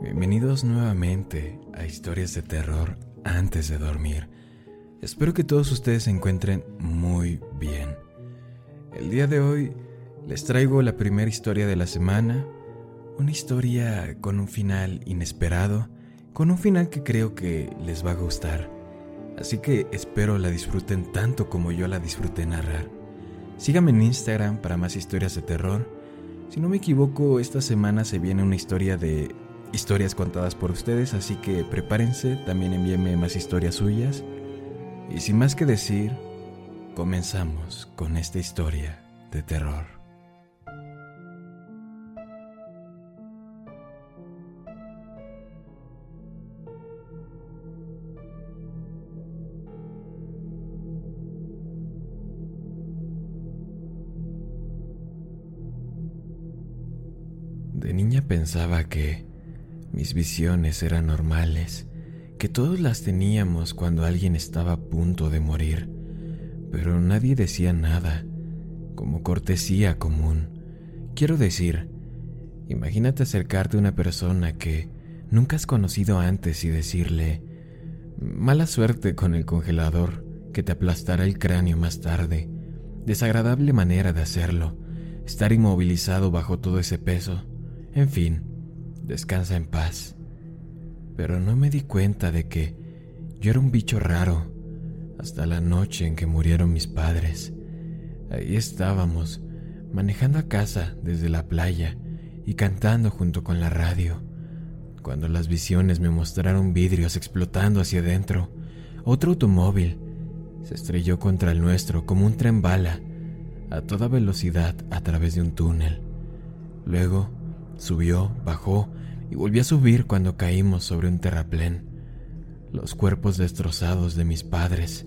Bienvenidos nuevamente a Historias de Terror antes de dormir. Espero que todos ustedes se encuentren muy bien. El día de hoy les traigo la primera historia de la semana, una historia con un final inesperado, con un final que creo que les va a gustar. Así que espero la disfruten tanto como yo la disfruté narrar. Síganme en Instagram para más historias de terror. Si no me equivoco, esta semana se viene una historia de historias contadas por ustedes, así que prepárense, también envíenme más historias suyas. Y sin más que decir, comenzamos con esta historia de terror. De niña pensaba que mis visiones eran normales, que todos las teníamos cuando alguien estaba a punto de morir, pero nadie decía nada, como cortesía común. Quiero decir, imagínate acercarte a una persona que nunca has conocido antes y decirle, mala suerte con el congelador que te aplastará el cráneo más tarde, desagradable manera de hacerlo, estar inmovilizado bajo todo ese peso, en fin, descansa en paz. Pero no me di cuenta de que yo era un bicho raro hasta la noche en que murieron mis padres. Ahí estábamos, manejando a casa desde la playa y cantando junto con la radio, cuando las visiones me mostraron vidrios explotando hacia adentro. Otro automóvil se estrelló contra el nuestro como un tren bala a toda velocidad a través de un túnel. Luego subió, bajó y volví a subir cuando caímos sobre un terraplén. Los cuerpos destrozados de mis padres,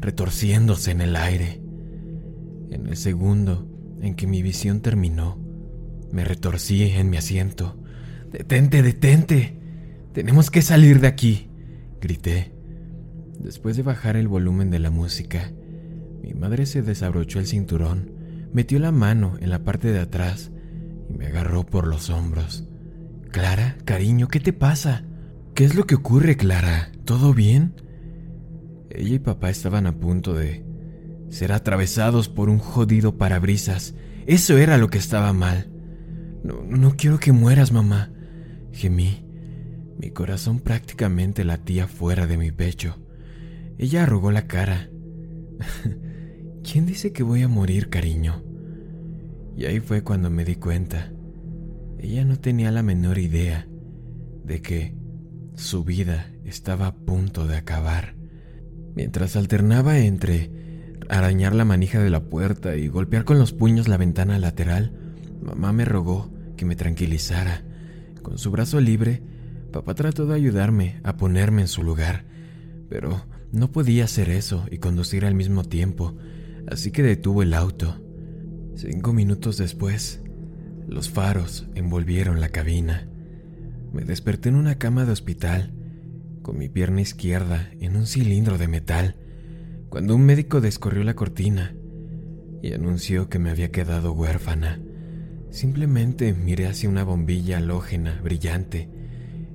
retorciéndose en el aire. En el segundo en que mi visión terminó, me retorcí en mi asiento. Detente, detente. Tenemos que salir de aquí, grité. Después de bajar el volumen de la música, mi madre se desabrochó el cinturón, metió la mano en la parte de atrás y me agarró por los hombros. Clara, cariño, ¿qué te pasa? ¿Qué es lo que ocurre, Clara? ¿Todo bien? Ella y papá estaban a punto de ser atravesados por un jodido parabrisas. Eso era lo que estaba mal. No, no quiero que mueras, mamá. Gemí. Mi corazón prácticamente latía fuera de mi pecho. Ella arrugó la cara. ¿Quién dice que voy a morir, cariño? Y ahí fue cuando me di cuenta. Ella no tenía la menor idea de que su vida estaba a punto de acabar. Mientras alternaba entre arañar la manija de la puerta y golpear con los puños la ventana lateral, mamá me rogó que me tranquilizara. Con su brazo libre, papá trató de ayudarme a ponerme en su lugar, pero no podía hacer eso y conducir al mismo tiempo, así que detuvo el auto. Cinco minutos después, los faros envolvieron la cabina. Me desperté en una cama de hospital, con mi pierna izquierda en un cilindro de metal, cuando un médico descorrió la cortina y anunció que me había quedado huérfana. Simplemente miré hacia una bombilla halógena brillante,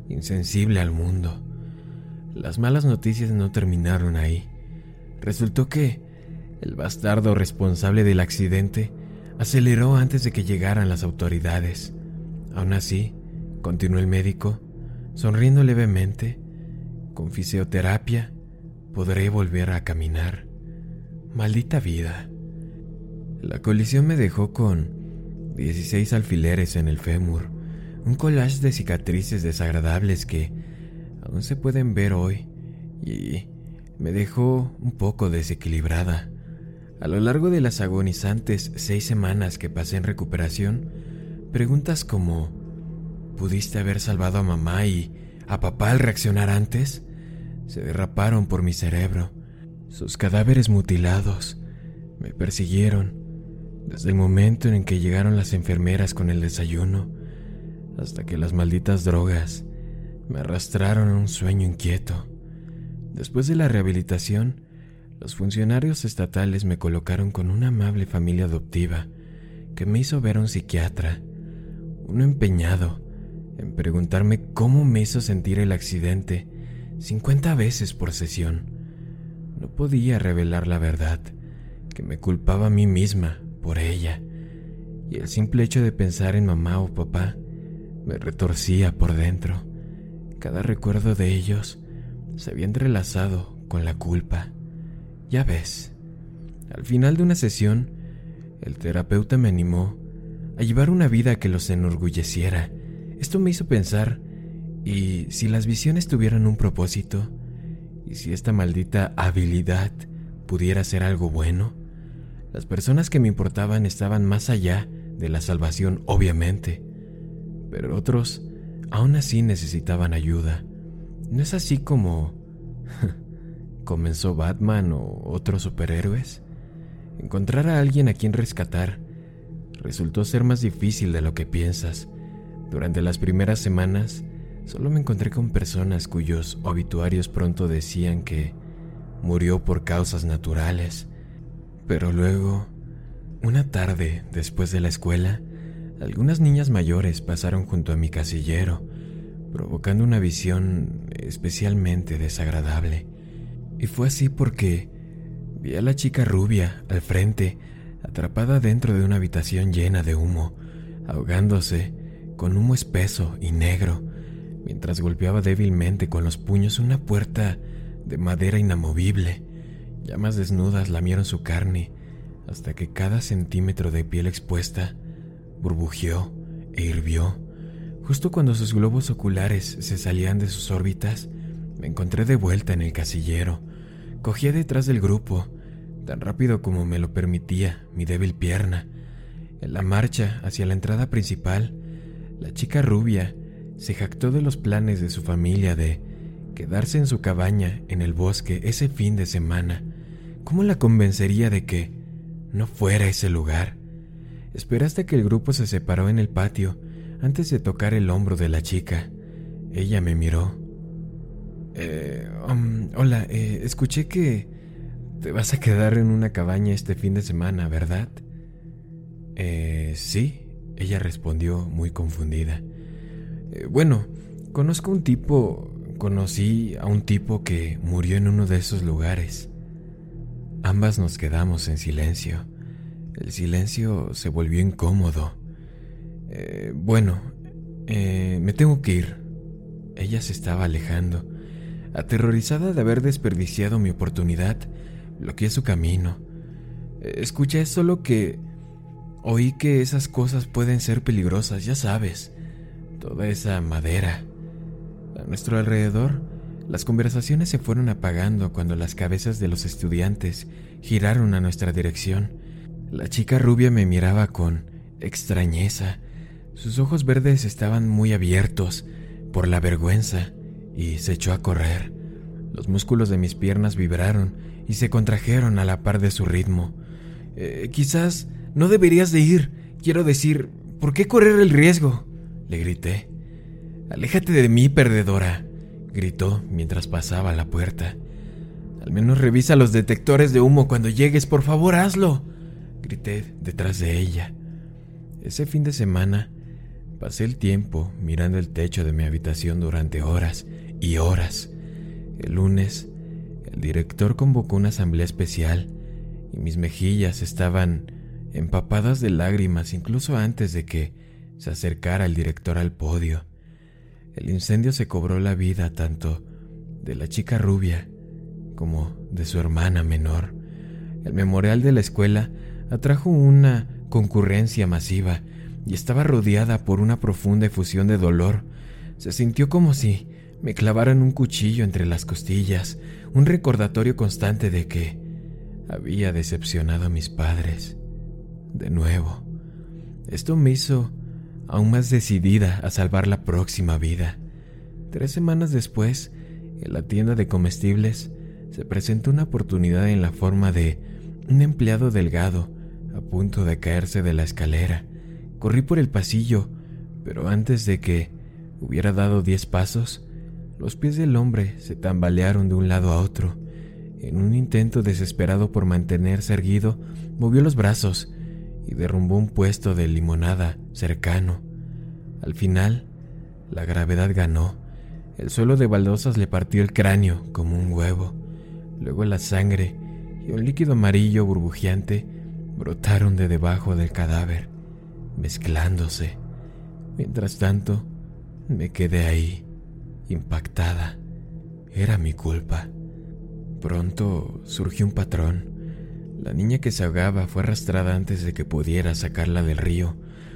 insensible al mundo. Las malas noticias no terminaron ahí. Resultó que el bastardo responsable del accidente Aceleró antes de que llegaran las autoridades. Aún así, continuó el médico, sonriendo levemente, con fisioterapia podré volver a caminar. Maldita vida. La colisión me dejó con 16 alfileres en el fémur, un collage de cicatrices desagradables que aún se pueden ver hoy y me dejó un poco desequilibrada. A lo largo de las agonizantes seis semanas que pasé en recuperación, preguntas como ¿pudiste haber salvado a mamá y a papá al reaccionar antes, se derraparon por mi cerebro. Sus cadáveres mutilados me persiguieron desde el momento en que llegaron las enfermeras con el desayuno hasta que las malditas drogas me arrastraron a un sueño inquieto. Después de la rehabilitación, los funcionarios estatales me colocaron con una amable familia adoptiva que me hizo ver a un psiquiatra, uno empeñado en preguntarme cómo me hizo sentir el accidente 50 veces por sesión. No podía revelar la verdad, que me culpaba a mí misma por ella, y el simple hecho de pensar en mamá o papá me retorcía por dentro. Cada recuerdo de ellos se había entrelazado con la culpa. Ya ves, al final de una sesión, el terapeuta me animó a llevar una vida que los enorgulleciera. Esto me hizo pensar, ¿y si las visiones tuvieran un propósito? ¿Y si esta maldita habilidad pudiera ser algo bueno? Las personas que me importaban estaban más allá de la salvación, obviamente, pero otros aún así necesitaban ayuda. ¿No es así como comenzó Batman o otros superhéroes? Encontrar a alguien a quien rescatar resultó ser más difícil de lo que piensas. Durante las primeras semanas, solo me encontré con personas cuyos obituarios pronto decían que murió por causas naturales pero luego, una tarde después de la escuela, algunas niñas mayores pasaron junto a mi casillero, provocando una visión especialmente desagradable. Y fue así porque vi a la chica rubia al frente, atrapada dentro de una habitación llena de humo, ahogándose con humo espeso y negro, mientras golpeaba débilmente con los puños una puerta de madera inamovible. Llamas desnudas lamieron su carne hasta que cada centímetro de piel expuesta burbujeó e hirvió. Justo cuando sus globos oculares se salían de sus órbitas, me encontré de vuelta en el casillero. Cogía detrás del grupo, tan rápido como me lo permitía mi débil pierna. En la marcha hacia la entrada principal, la chica rubia se jactó de los planes de su familia de quedarse en su cabaña en el bosque ese fin de semana ¿Cómo la convencería de que no fuera ese lugar? Esperaste que el grupo se separó en el patio antes de tocar el hombro de la chica. Ella me miró. Eh, hola, eh, escuché que te vas a quedar en una cabaña este fin de semana, ¿verdad? Eh, sí, ella respondió muy confundida. Eh, bueno, conozco un tipo, conocí a un tipo que murió en uno de esos lugares. Ambas nos quedamos en silencio. El silencio se volvió incómodo. Bueno, me tengo que ir. Ella se estaba alejando. Aterrorizada de haber desperdiciado mi oportunidad, bloqueé su camino. Escuché solo que... Oí que esas cosas pueden ser peligrosas, ya sabes. Toda esa madera. A nuestro alrededor las conversaciones se fueron apagando cuando las cabezas de los estudiantes giraron a nuestra dirección. La chica rubia me miraba con extrañeza. Sus ojos verdes estaban muy abiertos por la vergüenza y se echó a correr. Los músculos de mis piernas vibraron y se contrajeron a la par de su ritmo. Eh, quizás no deberías de ir. Quiero decir, ¿por qué correr el riesgo? Le grité. Aléjate de mí, perdedora gritó mientras pasaba la puerta. Al menos revisa los detectores de humo cuando llegues, por favor, hazlo. Grité detrás de ella. Ese fin de semana pasé el tiempo mirando el techo de mi habitación durante horas y horas. El lunes, el director convocó una asamblea especial y mis mejillas estaban empapadas de lágrimas incluso antes de que se acercara el director al podio. El incendio se cobró la vida tanto de la chica rubia como de su hermana menor. El memorial de la escuela atrajo una concurrencia masiva y estaba rodeada por una profunda efusión de dolor. Se sintió como si me clavaran un cuchillo entre las costillas, un recordatorio constante de que había decepcionado a mis padres. De nuevo, esto me hizo aún más decidida a salvar la próxima vida. Tres semanas después, en la tienda de comestibles, se presentó una oportunidad en la forma de un empleado delgado a punto de caerse de la escalera. Corrí por el pasillo, pero antes de que hubiera dado diez pasos, los pies del hombre se tambalearon de un lado a otro. En un intento desesperado por mantenerse erguido, movió los brazos y derrumbó un puesto de limonada cercano. Al final, la gravedad ganó. El suelo de baldosas le partió el cráneo como un huevo. Luego la sangre y un líquido amarillo burbujeante brotaron de debajo del cadáver, mezclándose. Mientras tanto, me quedé ahí, impactada. Era mi culpa. Pronto surgió un patrón. La niña que se ahogaba fue arrastrada antes de que pudiera sacarla del río.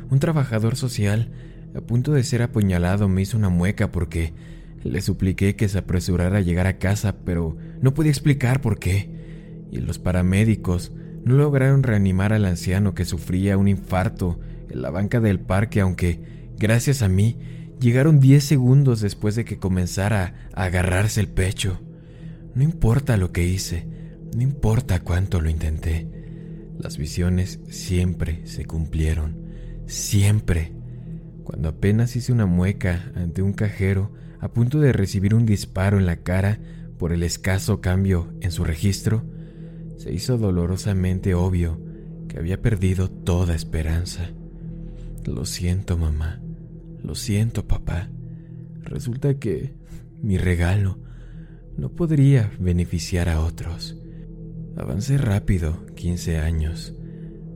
Un trabajador social, a punto de ser apuñalado, me hizo una mueca porque le supliqué que se apresurara a llegar a casa, pero no podía explicar por qué. Y los paramédicos no lograron reanimar al anciano que sufría un infarto en la banca del parque, aunque, gracias a mí, llegaron diez segundos después de que comenzara a agarrarse el pecho. No importa lo que hice, no importa cuánto lo intenté, las visiones siempre se cumplieron, siempre. Cuando apenas hice una mueca ante un cajero, a punto de recibir un disparo en la cara por el escaso cambio en su registro, se hizo dolorosamente obvio que había perdido toda esperanza. Lo siento, mamá. Lo siento, papá. Resulta que mi regalo no podría beneficiar a otros. Avancé rápido, 15 años.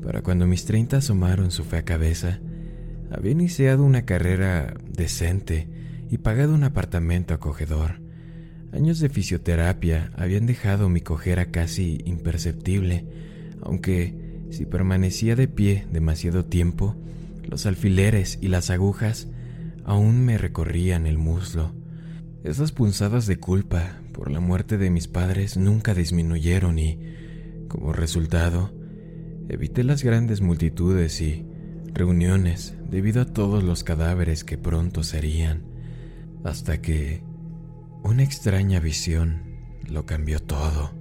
Para cuando mis 30 asomaron su fea cabeza, había iniciado una carrera decente y pagado un apartamento acogedor. Años de fisioterapia habían dejado mi cojera casi imperceptible, aunque si permanecía de pie demasiado tiempo, los alfileres y las agujas aún me recorrían el muslo. Esas punzadas de culpa por la muerte de mis padres nunca disminuyeron y, como resultado, evité las grandes multitudes y reuniones debido a todos los cadáveres que pronto serían hasta que una extraña visión lo cambió todo.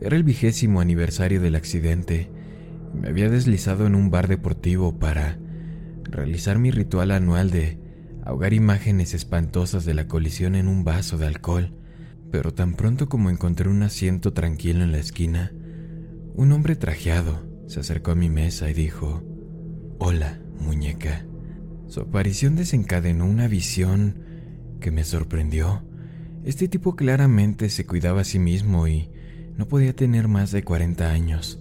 Era el vigésimo aniversario del accidente y me había deslizado en un bar deportivo para realizar mi ritual anual de ahogar imágenes espantosas de la colisión en un vaso de alcohol. Pero tan pronto como encontré un asiento tranquilo en la esquina, un hombre trajeado se acercó a mi mesa y dijo, Hola, muñeca. Su aparición desencadenó una visión que me sorprendió. Este tipo claramente se cuidaba a sí mismo y no podía tener más de 40 años.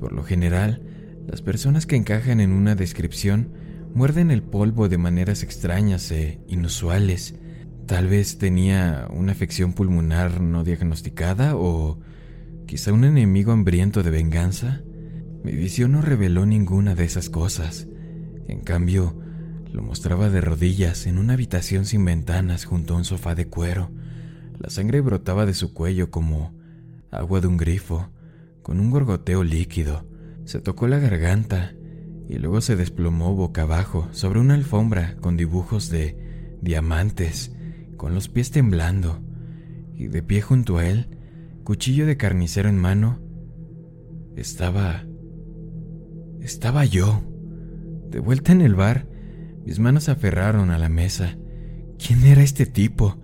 Por lo general, las personas que encajan en una descripción muerden el polvo de maneras extrañas e inusuales. Tal vez tenía una afección pulmonar no diagnosticada o quizá un enemigo hambriento de venganza. Mi visión no reveló ninguna de esas cosas. En cambio, lo mostraba de rodillas en una habitación sin ventanas junto a un sofá de cuero. La sangre brotaba de su cuello como agua de un grifo, con un gorgoteo líquido. Se tocó la garganta y luego se desplomó boca abajo sobre una alfombra con dibujos de diamantes, con los pies temblando. Y de pie junto a él, cuchillo de carnicero en mano, estaba... estaba yo. De vuelta en el bar, mis manos aferraron a la mesa. ¿Quién era este tipo?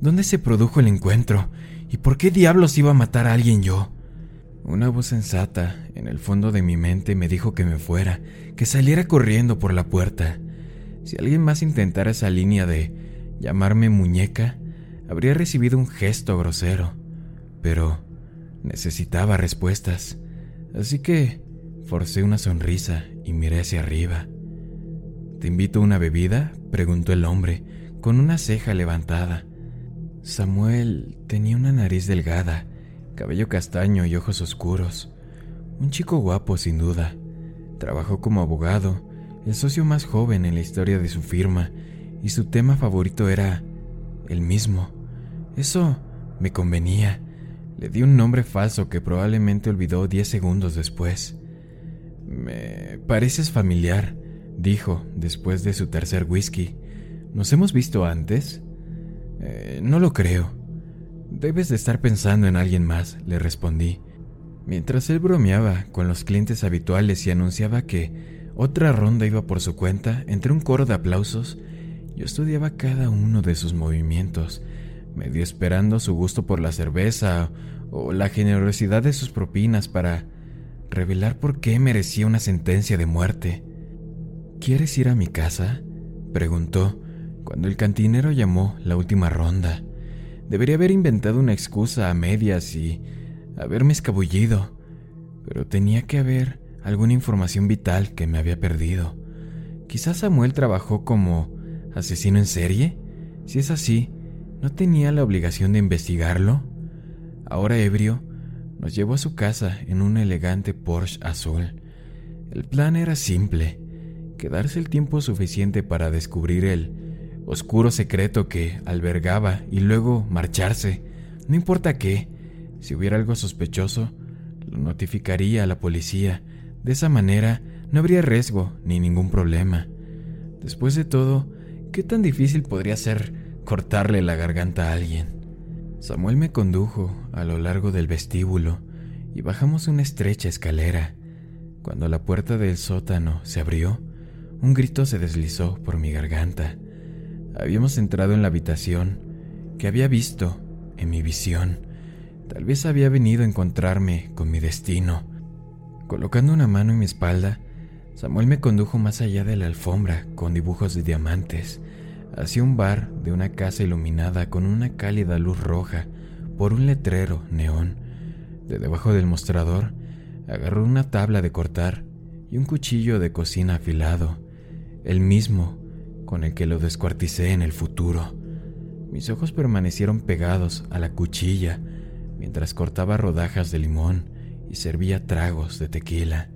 ¿Dónde se produjo el encuentro? ¿Y por qué diablos iba a matar a alguien yo? Una voz sensata en el fondo de mi mente me dijo que me fuera, que saliera corriendo por la puerta. Si alguien más intentara esa línea de llamarme muñeca, habría recibido un gesto grosero. Pero necesitaba respuestas, así que forcé una sonrisa y miré hacia arriba. ¿Te invito a una bebida? preguntó el hombre, con una ceja levantada. Samuel tenía una nariz delgada, cabello castaño y ojos oscuros. Un chico guapo, sin duda. Trabajó como abogado, el socio más joven en la historia de su firma, y su tema favorito era el mismo. Eso me convenía. Le di un nombre falso que probablemente olvidó diez segundos después. Me pareces familiar, dijo después de su tercer whisky. ¿Nos hemos visto antes? Eh, no lo creo. Debes de estar pensando en alguien más, le respondí. Mientras él bromeaba con los clientes habituales y anunciaba que otra ronda iba por su cuenta, entre un coro de aplausos, yo estudiaba cada uno de sus movimientos, medio esperando su gusto por la cerveza o la generosidad de sus propinas para revelar por qué merecía una sentencia de muerte. ¿Quieres ir a mi casa? preguntó cuando el cantinero llamó la última ronda. Debería haber inventado una excusa a medias y haberme escabullido, pero tenía que haber alguna información vital que me había perdido. Quizás Samuel trabajó como asesino en serie. Si es así, ¿no tenía la obligación de investigarlo? Ahora ebrio, nos llevó a su casa en un elegante Porsche azul. El plan era simple, quedarse el tiempo suficiente para descubrir el oscuro secreto que albergaba y luego marcharse. No importa qué, si hubiera algo sospechoso, lo notificaría a la policía. De esa manera no habría riesgo ni ningún problema. Después de todo, ¿qué tan difícil podría ser cortarle la garganta a alguien? Samuel me condujo a lo largo del vestíbulo y bajamos una estrecha escalera. Cuando la puerta del sótano se abrió, un grito se deslizó por mi garganta. Habíamos entrado en la habitación que había visto en mi visión. Tal vez había venido a encontrarme con mi destino. Colocando una mano en mi espalda, Samuel me condujo más allá de la alfombra con dibujos de diamantes hacia un bar de una casa iluminada con una cálida luz roja por un letrero neón. De debajo del mostrador agarró una tabla de cortar y un cuchillo de cocina afilado, el mismo con el que lo descuarticé en el futuro. Mis ojos permanecieron pegados a la cuchilla mientras cortaba rodajas de limón y servía tragos de tequila.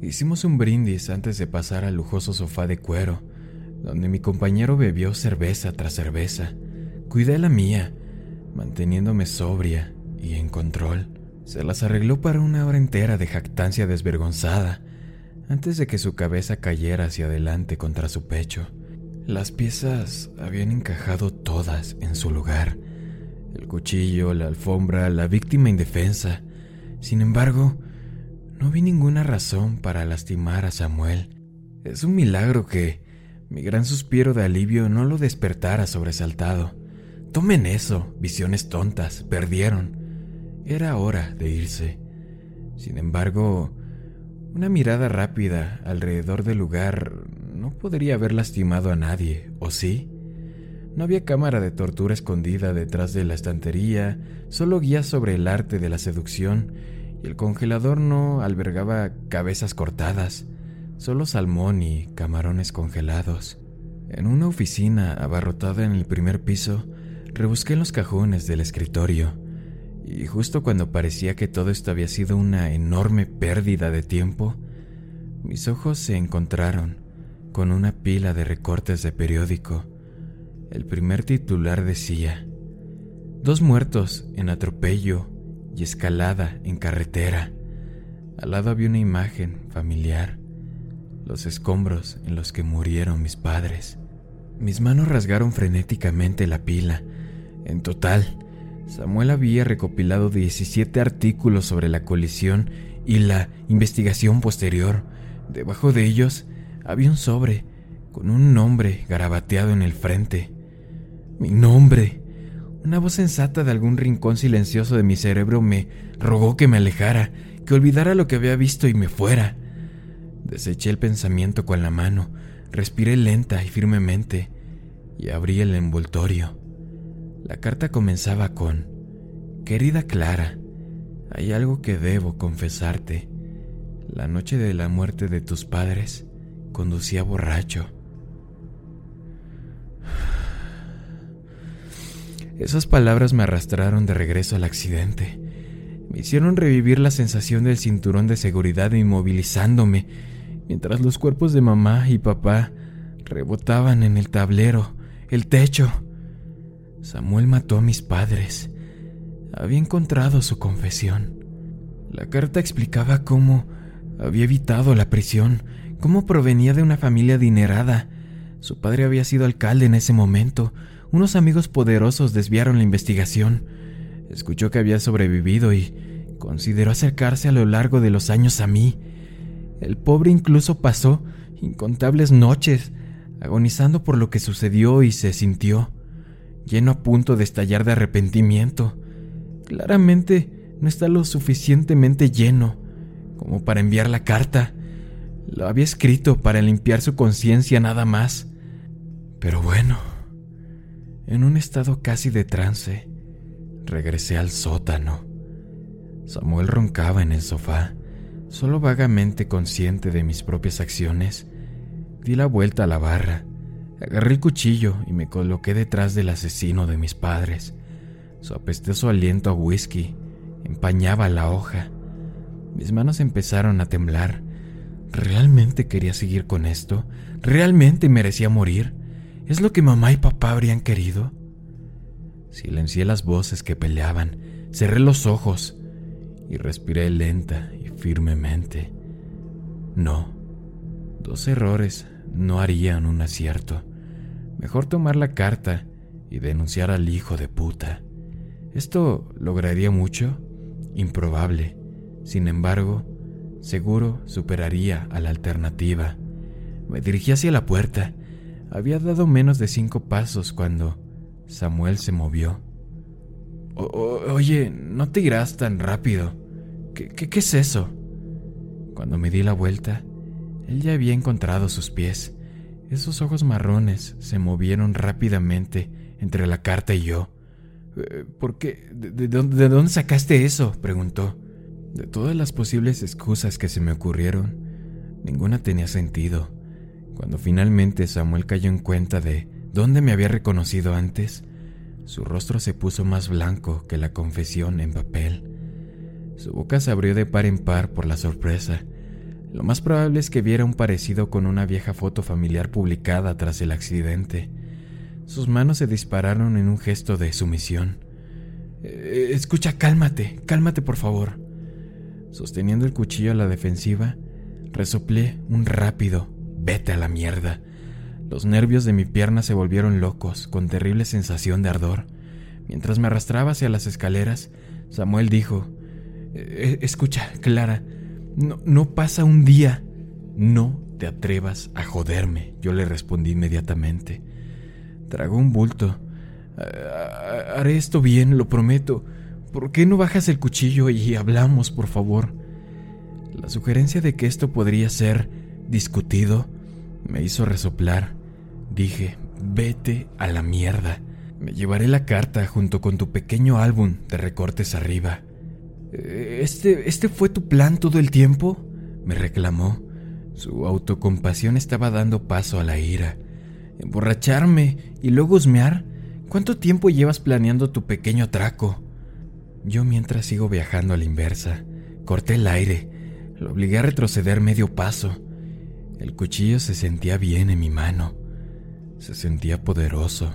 Hicimos un brindis antes de pasar al lujoso sofá de cuero donde mi compañero bebió cerveza tras cerveza. Cuidé la mía, manteniéndome sobria y en control. Se las arregló para una hora entera de jactancia desvergonzada, antes de que su cabeza cayera hacia adelante contra su pecho. Las piezas habían encajado todas en su lugar. El cuchillo, la alfombra, la víctima indefensa. Sin embargo, no vi ninguna razón para lastimar a Samuel. Es un milagro que, mi gran suspiro de alivio no lo despertara sobresaltado. Tomen eso, visiones tontas, perdieron. Era hora de irse. Sin embargo, una mirada rápida alrededor del lugar no podría haber lastimado a nadie, ¿o sí? No había cámara de tortura escondida detrás de la estantería, solo guías sobre el arte de la seducción, y el congelador no albergaba cabezas cortadas solo salmón y camarones congelados. En una oficina abarrotada en el primer piso, rebusqué en los cajones del escritorio, y justo cuando parecía que todo esto había sido una enorme pérdida de tiempo, mis ojos se encontraron con una pila de recortes de periódico. El primer titular decía, Dos muertos en atropello y escalada en carretera. Al lado había una imagen familiar los escombros en los que murieron mis padres. Mis manos rasgaron frenéticamente la pila. En total, Samuel había recopilado 17 artículos sobre la colisión y la investigación posterior. Debajo de ellos había un sobre con un nombre garabateado en el frente. Mi nombre. Una voz sensata de algún rincón silencioso de mi cerebro me rogó que me alejara, que olvidara lo que había visto y me fuera. Deseché el pensamiento con la mano, respiré lenta y firmemente y abrí el envoltorio. La carta comenzaba con, Querida Clara, hay algo que debo confesarte. La noche de la muerte de tus padres conducía borracho. Esas palabras me arrastraron de regreso al accidente. Me hicieron revivir la sensación del cinturón de seguridad inmovilizándome mientras los cuerpos de mamá y papá rebotaban en el tablero, el techo. Samuel mató a mis padres. Había encontrado su confesión. La carta explicaba cómo había evitado la prisión, cómo provenía de una familia adinerada. Su padre había sido alcalde en ese momento, unos amigos poderosos desviaron la investigación. Escuchó que había sobrevivido y consideró acercarse a lo largo de los años a mí. El pobre incluso pasó incontables noches agonizando por lo que sucedió y se sintió, lleno a punto de estallar de arrepentimiento. Claramente no está lo suficientemente lleno como para enviar la carta. Lo había escrito para limpiar su conciencia nada más. Pero bueno, en un estado casi de trance, regresé al sótano. Samuel roncaba en el sofá, solo vagamente consciente de mis propias acciones. Di la vuelta a la barra, agarré el cuchillo y me coloqué detrás del asesino de mis padres. Su apestoso aliento a whisky empañaba la hoja. Mis manos empezaron a temblar. ¿Realmente quería seguir con esto? ¿Realmente merecía morir? ¿Es lo que mamá y papá habrían querido? Silencié las voces que peleaban, cerré los ojos y respiré lenta y firmemente. No, dos errores no harían un acierto. Mejor tomar la carta y denunciar al hijo de puta. ¿Esto lograría mucho? Improbable. Sin embargo, seguro superaría a la alternativa. Me dirigí hacia la puerta. Había dado menos de cinco pasos cuando Samuel se movió. oye, no te irás tan rápido. ¿Qué, ¿Qué, es eso? Cuando me di la vuelta, él ya había encontrado sus pies. Esos ojos marrones se movieron rápidamente entre la carta y yo. Eh, ¿Por qué? ¿De, de dónde sacaste eso? preguntó. De todas las posibles excusas que se me ocurrieron, ninguna tenía sentido. Cuando finalmente Samuel cayó en cuenta de dónde me había reconocido antes, su rostro se puso más blanco que la confesión en papel. Su boca se abrió de par en par por la sorpresa. Lo más probable es que viera un parecido con una vieja foto familiar publicada tras el accidente. Sus manos se dispararon en un gesto de sumisión. Eh, escucha, cálmate, cálmate por favor. Sosteniendo el cuchillo a la defensiva, resoplé un rápido vete a la mierda. Los nervios de mi pierna se volvieron locos, con terrible sensación de ardor. Mientras me arrastraba hacia las escaleras, Samuel dijo, eh, escucha, Clara, no, no pasa un día. No te atrevas a joderme, yo le respondí inmediatamente. Tragó un bulto. Haré esto bien, lo prometo. ¿Por qué no bajas el cuchillo y hablamos, por favor? La sugerencia de que esto podría ser discutido me hizo resoplar. Dije, vete a la mierda. Me llevaré la carta junto con tu pequeño álbum de recortes arriba. ¿Este, ¿Este fue tu plan todo el tiempo? me reclamó. Su autocompasión estaba dando paso a la ira. ¿Emborracharme y luego husmear? ¿Cuánto tiempo llevas planeando tu pequeño atraco? Yo mientras sigo viajando a la inversa, corté el aire, lo obligué a retroceder medio paso. El cuchillo se sentía bien en mi mano, se sentía poderoso.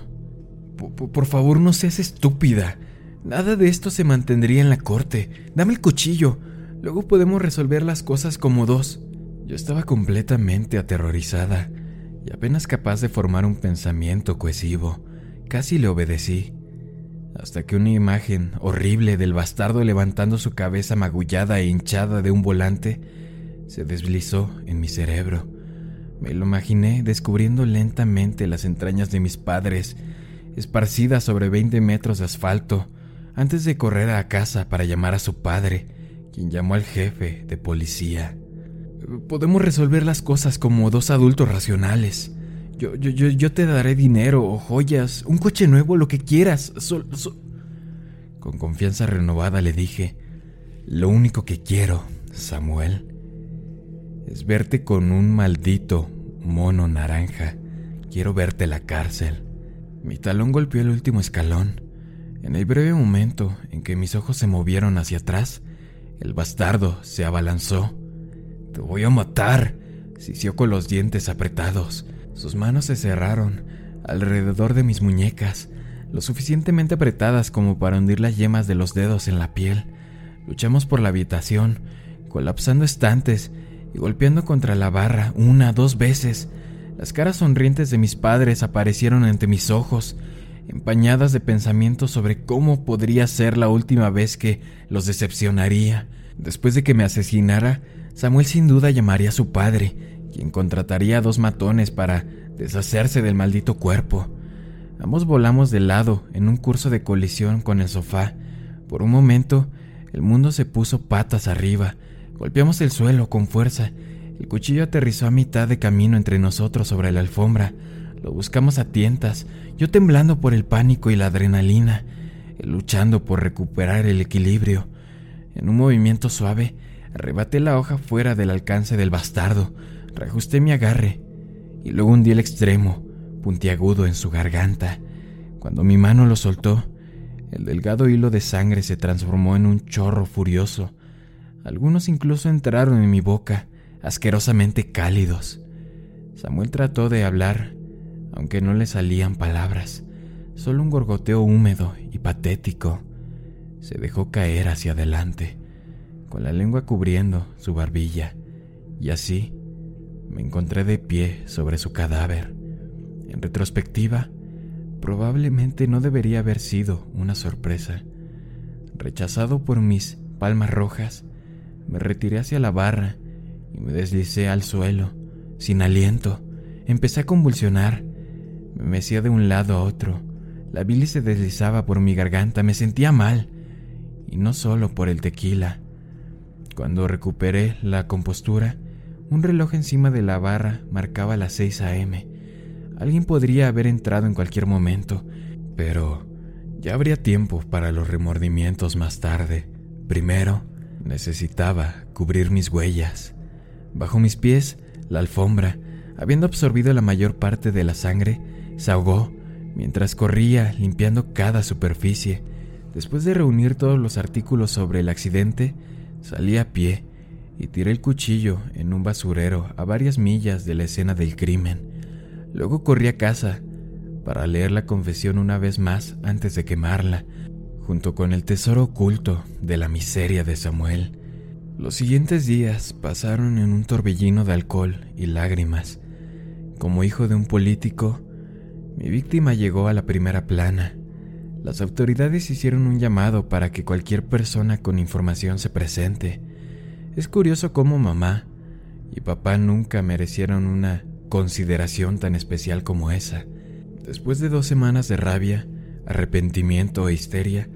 Por, favor, no seas estúpida. Nada de esto se mantendría en la corte. Dame el cuchillo. Luego podemos resolver las cosas como dos. Yo estaba completamente aterrorizada y apenas capaz de formar un pensamiento cohesivo. Casi le obedecí hasta que una imagen horrible del bastardo levantando su cabeza magullada e hinchada de un volante se deslizó en mi cerebro. Me lo imaginé descubriendo lentamente las entrañas de mis padres, esparcidas sobre 20 metros de asfalto, antes de correr a casa para llamar a su padre, quien llamó al jefe de policía. Podemos resolver las cosas como dos adultos racionales. Yo, yo, yo, te daré dinero o joyas, un coche nuevo, lo que quieras. Con confianza renovada le dije, lo único que quiero, Samuel, es verte con un maldito mono naranja. Quiero verte la cárcel. Mi talón golpeó el último escalón. En el breve momento en que mis ojos se movieron hacia atrás, el bastardo se abalanzó. Te voy a matar, sisió con los dientes apretados. Sus manos se cerraron alrededor de mis muñecas, lo suficientemente apretadas como para hundir las yemas de los dedos en la piel. Luchamos por la habitación, colapsando estantes y golpeando contra la barra una, dos veces. Las caras sonrientes de mis padres aparecieron ante mis ojos. empañadas de pensamientos sobre cómo podría ser la última vez que los decepcionaría. Después de que me asesinara, Samuel sin duda llamaría a su padre, quien contrataría a dos matones para deshacerse del maldito cuerpo. Ambos volamos de lado en un curso de colisión con el sofá. Por un momento, el mundo se puso patas arriba. Golpeamos el suelo con fuerza. El cuchillo aterrizó a mitad de camino entre nosotros sobre la alfombra. Lo buscamos a tientas, yo temblando por el pánico y la adrenalina, luchando por recuperar el equilibrio. En un movimiento suave, arrebaté la hoja fuera del alcance del bastardo, reajusté mi agarre y luego hundí el extremo, puntiagudo en su garganta. Cuando mi mano lo soltó, el delgado hilo de sangre se transformó en un chorro furioso. Algunos incluso entraron en mi boca, asquerosamente cálidos. Samuel trató de hablar, aunque no le salían palabras, solo un gorgoteo húmedo y patético. Se dejó caer hacia adelante, con la lengua cubriendo su barbilla, y así me encontré de pie sobre su cadáver. En retrospectiva, probablemente no debería haber sido una sorpresa. Rechazado por mis palmas rojas, me retiré hacia la barra y me deslicé al suelo, sin aliento. Empecé a convulsionar. Me mecía de un lado a otro. La bilis se deslizaba por mi garganta. Me sentía mal. Y no solo por el tequila. Cuando recuperé la compostura, un reloj encima de la barra marcaba las 6 a.m. Alguien podría haber entrado en cualquier momento, pero ya habría tiempo para los remordimientos más tarde. Primero, necesitaba cubrir mis huellas. Bajo mis pies, la alfombra, habiendo absorbido la mayor parte de la sangre, se ahogó mientras corría limpiando cada superficie. Después de reunir todos los artículos sobre el accidente, salí a pie y tiré el cuchillo en un basurero a varias millas de la escena del crimen. Luego corrí a casa para leer la confesión una vez más antes de quemarla, junto con el tesoro oculto de la miseria de Samuel. Los siguientes días pasaron en un torbellino de alcohol y lágrimas. Como hijo de un político, mi víctima llegó a la primera plana. Las autoridades hicieron un llamado para que cualquier persona con información se presente. Es curioso cómo mamá y papá nunca merecieron una consideración tan especial como esa. Después de dos semanas de rabia, arrepentimiento e histeria,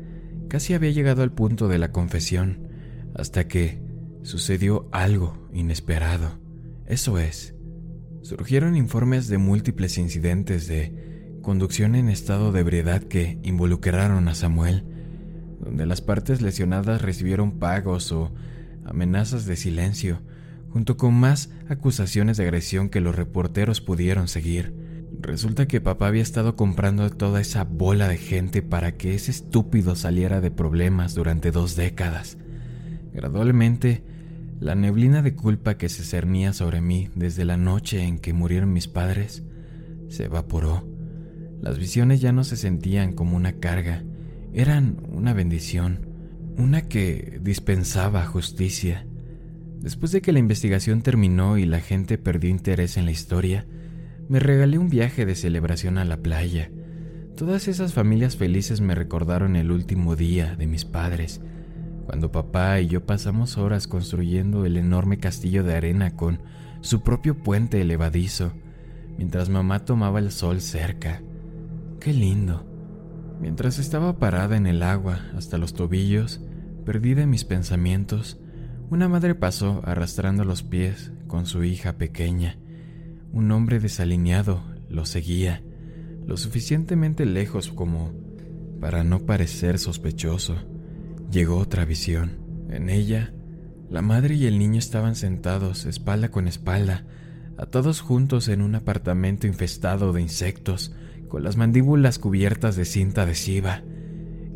casi había llegado al punto de la confesión, hasta que sucedió algo inesperado. Eso es, surgieron informes de múltiples incidentes de conducción en estado de ebriedad que involucraron a Samuel, donde las partes lesionadas recibieron pagos o amenazas de silencio, junto con más acusaciones de agresión que los reporteros pudieron seguir. Resulta que papá había estado comprando toda esa bola de gente para que ese estúpido saliera de problemas durante dos décadas. Gradualmente, la neblina de culpa que se cernía sobre mí desde la noche en que murieron mis padres se evaporó. Las visiones ya no se sentían como una carga, eran una bendición, una que dispensaba justicia. Después de que la investigación terminó y la gente perdió interés en la historia, me regalé un viaje de celebración a la playa. Todas esas familias felices me recordaron el último día de mis padres, cuando papá y yo pasamos horas construyendo el enorme castillo de arena con su propio puente elevadizo, mientras mamá tomaba el sol cerca. Qué lindo. Mientras estaba parada en el agua hasta los tobillos, perdida en mis pensamientos, una madre pasó arrastrando los pies con su hija pequeña. Un hombre desalineado lo seguía, lo suficientemente lejos como para no parecer sospechoso. Llegó otra visión. En ella, la madre y el niño estaban sentados espalda con espalda, atados juntos en un apartamento infestado de insectos, con las mandíbulas cubiertas de cinta adhesiva.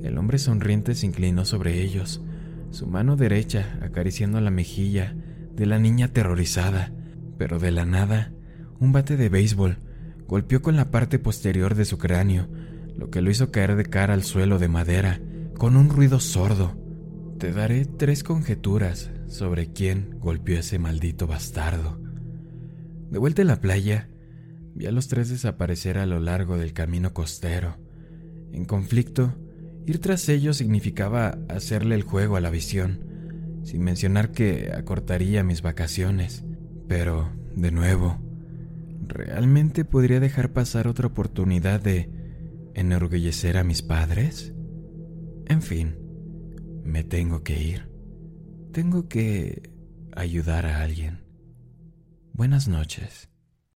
El hombre sonriente se inclinó sobre ellos, su mano derecha acariciando la mejilla de la niña aterrorizada, pero de la nada, un bate de béisbol golpeó con la parte posterior de su cráneo, lo que lo hizo caer de cara al suelo de madera, con un ruido sordo. Te daré tres conjeturas sobre quién golpeó ese maldito bastardo. De vuelta en la playa, vi a los tres desaparecer a lo largo del camino costero. En conflicto, ir tras ellos significaba hacerle el juego a la visión, sin mencionar que acortaría mis vacaciones. Pero, de nuevo, ¿realmente podría dejar pasar otra oportunidad de enorgullecer a mis padres? En fin, me tengo que ir. Tengo que ayudar a alguien. Buenas noches.